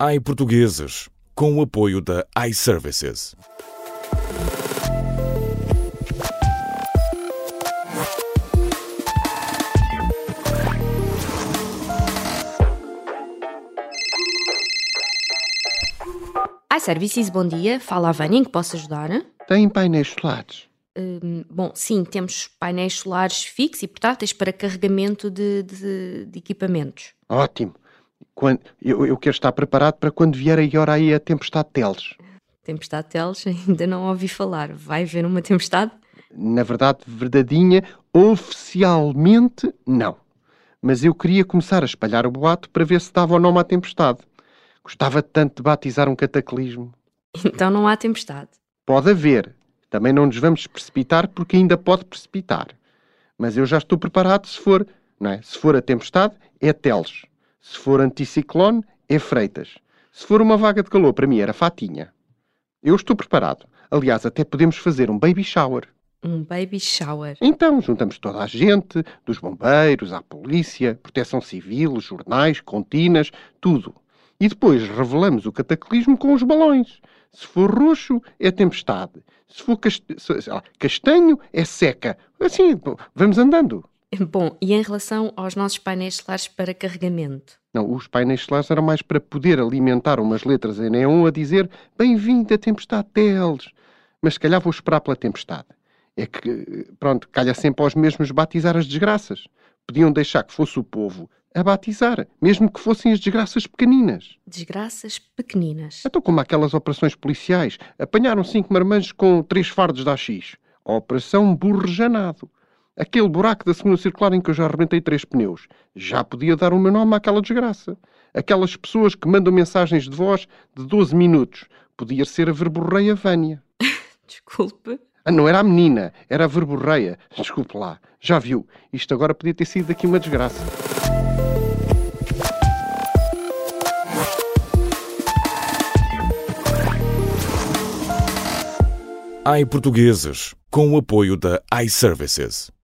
iPortugueses, com o apoio da iServices. iServices, bom dia. Fala a Vânia, em que posso ajudar? Tem painéis solares? Hum, bom, sim, temos painéis solares fixos e portáteis para carregamento de, de- de equipamentos. Ótimo. Quando, eu, eu quero estar preparado para quando vier a hora aí a tempestade de teles. Tempestade Teles, ainda não ouvi falar. Vai haver uma tempestade? Na verdade, verdadeinha, oficialmente, não. Mas eu queria começar a espalhar o boato para ver se dava ou não uma tempestade. Gostava tanto de batizar um cataclismo. Então não há tempestade. Pode haver. Também não nos vamos precipitar porque ainda pode precipitar. Mas eu já estou preparado se for, não é? Se for a tempestade, é Teles. Se for anticiclone, é Freitas. Se for uma vaga de calor, para mim era Fatinha. Eu estou preparado. Aliás, até podemos fazer um baby shower. Um baby shower. Então, juntamos toda a gente, dos bombeiros, à polícia, proteção civil, jornais, continas, tudo. E depois revelamos o cataclismo com os balões. Se for roxo, é tempestade. Se for cast- lá, castanho, é seca. Assim, vamos andando. Bom, e em relação aos nossos painéis solares para carregamento? Não, os painéis solares eram mais para poder alimentar umas letras em neon a dizer bem-vindo a tempestade Teles. Mas se calhar vou esperar pela tempestade. É que, pronto, calha sempre aos mesmos batizar as desgraças. Podiam deixar que fosse o povo a batizar, mesmo que fossem as desgraças pequeninas. Desgraças pequeninas. Então, como aquelas operações policiais, apanharam cinco marmanjos com três fardos de AX. A Operação Burrejanado. Aquele buraco da segunda circular em que eu já arrebentei três pneus. Já podia dar o meu nome àquela desgraça. Aquelas pessoas que mandam mensagens de voz de 12 minutos. Podia ser a verborreia Vânia. Desculpe. Ah, não era a menina, era a verborreia. Desculpe lá. Já viu? Isto agora podia ter sido aqui uma desgraça. iPortugueses, com o apoio da iServices.